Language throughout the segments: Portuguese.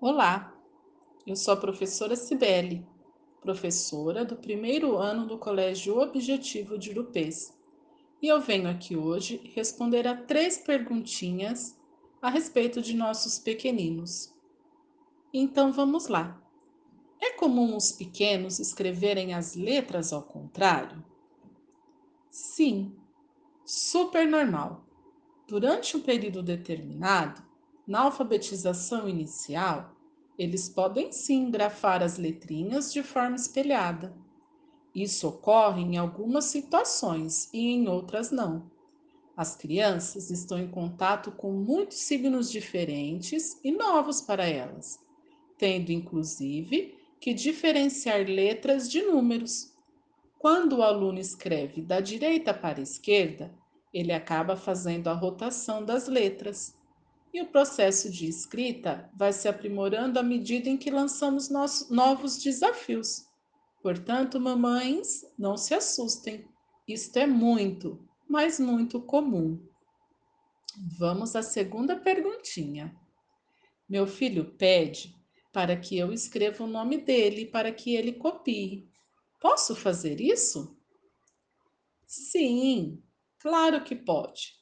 Olá, eu sou a professora Cibele, professora do primeiro ano do Colégio Objetivo de Urupês. E eu venho aqui hoje responder a três perguntinhas a respeito de nossos pequeninos. Então vamos lá. É comum os pequenos escreverem as letras ao contrário? Sim, super normal. Durante um período determinado, na alfabetização inicial, eles podem sim grafar as letrinhas de forma espelhada. Isso ocorre em algumas situações e em outras não. As crianças estão em contato com muitos signos diferentes e novos para elas, tendo inclusive que diferenciar letras de números. Quando o aluno escreve da direita para a esquerda, ele acaba fazendo a rotação das letras e o processo de escrita vai se aprimorando à medida em que lançamos nossos novos desafios. Portanto, mamães, não se assustem. Isto é muito, mas muito comum. Vamos à segunda perguntinha. Meu filho pede para que eu escreva o nome dele para que ele copie. Posso fazer isso? Sim, claro que pode.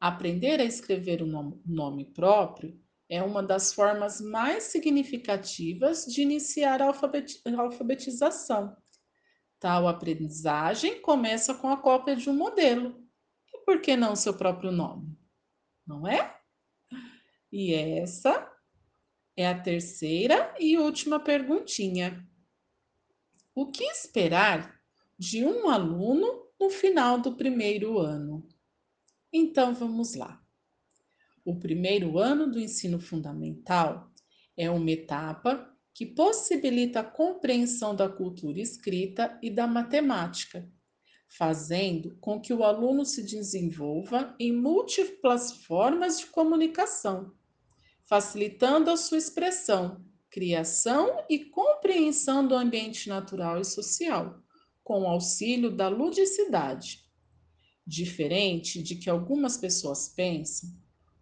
Aprender a escrever o nome próprio é uma das formas mais significativas de iniciar a alfabetização. Tal aprendizagem começa com a cópia de um modelo. E por que não seu próprio nome? Não é? E essa é a terceira e última perguntinha. O que esperar de um aluno no final do primeiro ano? Então vamos lá. O primeiro ano do ensino fundamental é uma etapa que possibilita a compreensão da cultura escrita e da matemática, fazendo com que o aluno se desenvolva em múltiplas formas de comunicação, facilitando a sua expressão, criação e compreensão do ambiente natural e social, com o auxílio da ludicidade Diferente de que algumas pessoas pensam,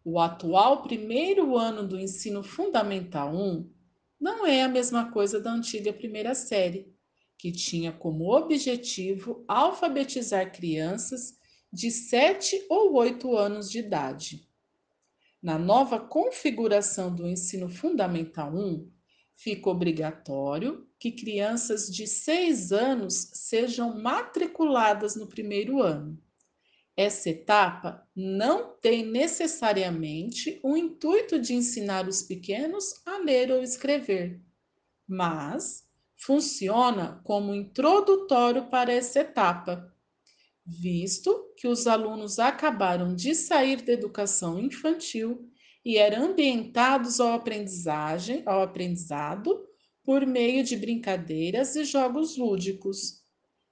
o atual primeiro ano do ensino fundamental 1 não é a mesma coisa da antiga primeira série, que tinha como objetivo alfabetizar crianças de 7 ou 8 anos de idade. Na nova configuração do ensino fundamental 1, fica obrigatório que crianças de 6 anos sejam matriculadas no primeiro ano essa etapa não tem necessariamente o intuito de ensinar os pequenos a ler ou escrever, mas funciona como introdutório para essa etapa, visto que os alunos acabaram de sair da educação infantil e eram ambientados ao aprendizagem, ao aprendizado por meio de brincadeiras e jogos lúdicos.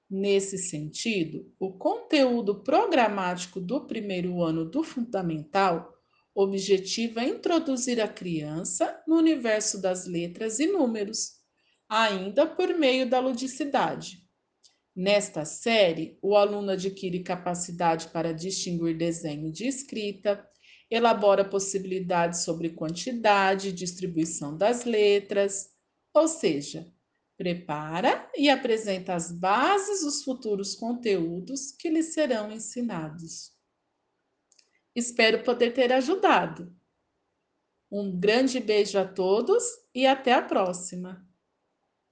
Nesse sentido, o conteúdo programático do primeiro ano do fundamental objetiva introduzir a criança no universo das letras e números, ainda por meio da ludicidade. Nesta série, o aluno adquire capacidade para distinguir desenho de escrita, elabora possibilidades sobre quantidade e distribuição das letras, ou seja, prepara e apresenta as bases dos futuros conteúdos que lhe serão ensinados. Espero poder ter ajudado. Um grande beijo a todos e até a próxima!